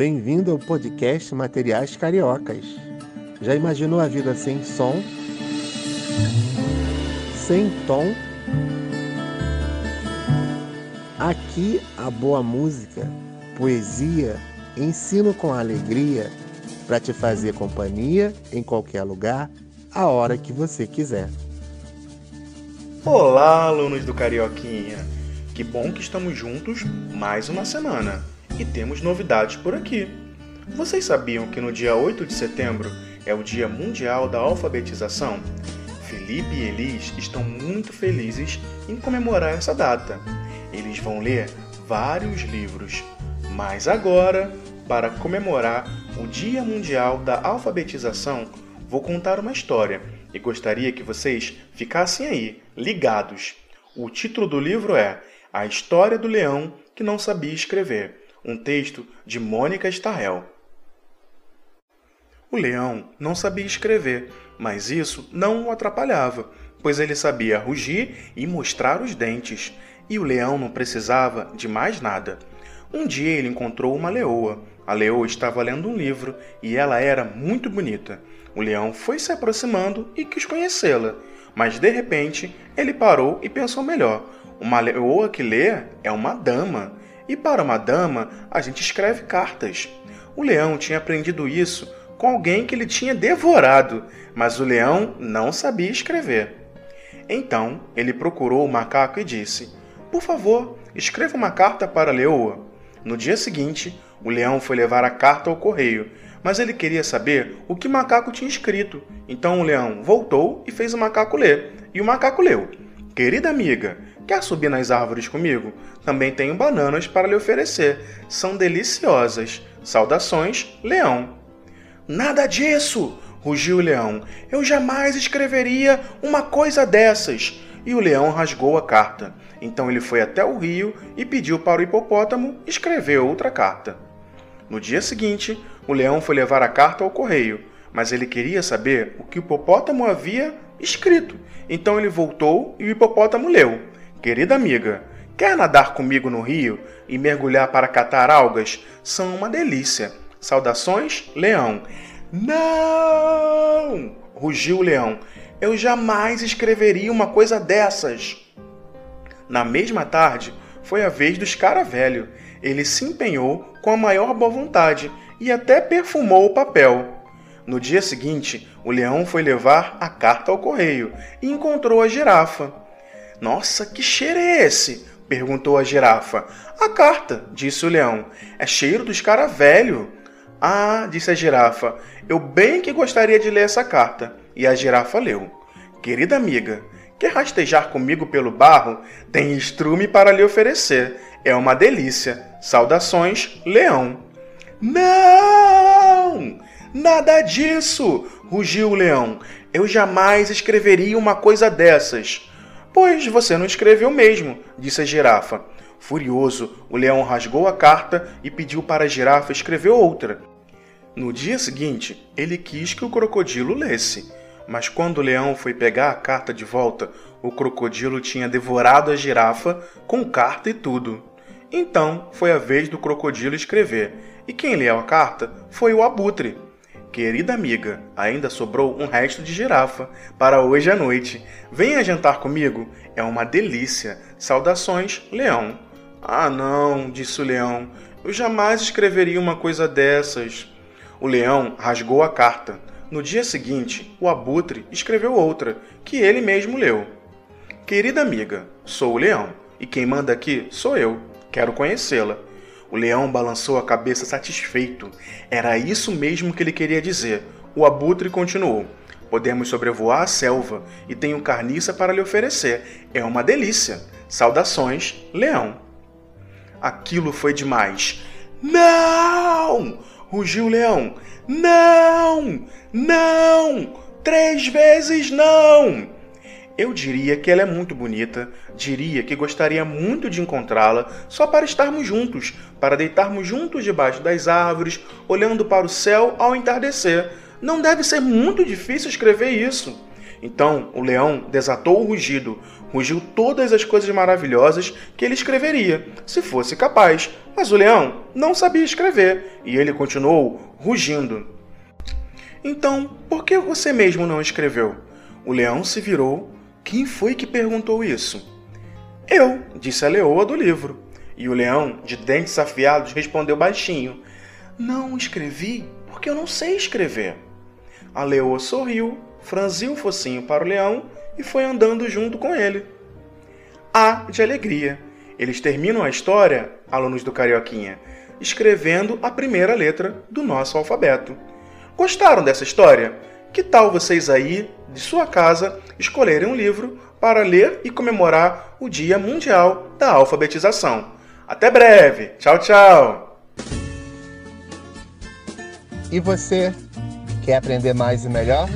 Bem-vindo ao podcast Materiais Cariocas. Já imaginou a vida sem som? Sem tom? Aqui a boa música, poesia, ensino com alegria para te fazer companhia em qualquer lugar, a hora que você quiser. Olá, alunos do Carioquinha! Que bom que estamos juntos mais uma semana e temos novidades por aqui. Vocês sabiam que no dia 8 de setembro é o Dia Mundial da Alfabetização? Felipe e Elis estão muito felizes em comemorar essa data. Eles vão ler vários livros. Mas agora, para comemorar o Dia Mundial da Alfabetização, vou contar uma história e gostaria que vocês ficassem aí, ligados. O título do livro é A História do Leão que Não Sabia Escrever, um texto de Mônica Starrell. O leão não sabia escrever, mas isso não o atrapalhava, pois ele sabia rugir e mostrar os dentes, e o leão não precisava de mais nada. Um dia ele encontrou uma leoa. A leoa estava lendo um livro e ela era muito bonita. O leão foi se aproximando e quis conhecê-la, mas de repente ele parou e pensou melhor. Uma leoa que lê é uma dama, e para uma dama a gente escreve cartas. O leão tinha aprendido isso com alguém que ele tinha devorado, mas o leão não sabia escrever. Então ele procurou o macaco e disse: Por favor, escreva uma carta para a leoa. No dia seguinte, o leão foi levar a carta ao correio, mas ele queria saber o que o macaco tinha escrito. Então o leão voltou e fez o macaco ler. E o macaco leu: Querida amiga, quer subir nas árvores comigo? Também tenho bananas para lhe oferecer. São deliciosas. Saudações, leão. Nada disso! rugiu o leão. Eu jamais escreveria uma coisa dessas. E o leão rasgou a carta. Então ele foi até o rio e pediu para o hipopótamo escrever outra carta. No dia seguinte, o leão foi levar a carta ao correio, mas ele queria saber o que o hipopótamo havia escrito. Então ele voltou e o hipopótamo leu: Querida amiga, quer nadar comigo no rio e mergulhar para catar algas? São uma delícia. Saudações, leão. Não! rugiu o leão. Eu jamais escreveria uma coisa dessas. Na mesma tarde, foi a vez do escaravelho. Ele se empenhou com a maior boa vontade e até perfumou o papel. No dia seguinte, o leão foi levar a carta ao correio e encontrou a girafa. Nossa, que cheiro é esse? perguntou a girafa. A carta, disse o leão. É cheiro do escaravelho. Ah, disse a girafa, eu bem que gostaria de ler essa carta. E a girafa leu: Querida amiga, quer rastejar comigo pelo barro? Tem estrume para lhe oferecer. É uma delícia. Saudações, leão. Não! Nada disso! rugiu o leão. Eu jamais escreveria uma coisa dessas. Pois você não escreveu mesmo, disse a girafa. Furioso, o leão rasgou a carta e pediu para a girafa escrever outra. No dia seguinte, ele quis que o crocodilo lesse, mas quando o leão foi pegar a carta de volta, o crocodilo tinha devorado a girafa com carta e tudo. Então foi a vez do crocodilo escrever, e quem leu a carta foi o abutre. Querida amiga, ainda sobrou um resto de girafa para hoje à noite. Venha jantar comigo, é uma delícia. Saudações, leão. Ah, não, disse o leão, eu jamais escreveria uma coisa dessas. O leão rasgou a carta. No dia seguinte, o abutre escreveu outra, que ele mesmo leu. Querida amiga, sou o leão, e quem manda aqui sou eu. Quero conhecê-la. O leão balançou a cabeça satisfeito. Era isso mesmo que ele queria dizer. O abutre continuou. Podemos sobrevoar a selva e tenho carniça para lhe oferecer. É uma delícia. Saudações, leão. Aquilo foi demais. Não! rugiu o leão. Não! Não! Três vezes não! Eu diria que ela é muito bonita, diria que gostaria muito de encontrá-la só para estarmos juntos, para deitarmos juntos debaixo das árvores, olhando para o céu ao entardecer. Não deve ser muito difícil escrever isso. Então o leão desatou o rugido, rugiu todas as coisas maravilhosas que ele escreveria, se fosse capaz. Mas o leão não sabia escrever e ele continuou rugindo. Então, por que você mesmo não escreveu? O leão se virou. Quem foi que perguntou isso? Eu, disse a leoa do livro. E o leão, de dentes afiados, respondeu baixinho: Não escrevi porque eu não sei escrever. A leoa sorriu, franziu o focinho para o leão e foi andando junto com ele. A de alegria. Eles terminam a história, alunos do Carioquinha, escrevendo a primeira letra do nosso alfabeto. Gostaram dessa história? Que tal vocês aí, de sua casa, escolherem um livro para ler e comemorar o Dia Mundial da Alfabetização? Até breve! Tchau, tchau! E você, quer aprender mais e melhor?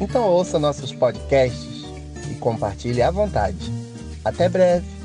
Então ouça nossos podcasts e compartilhe à vontade. Até breve!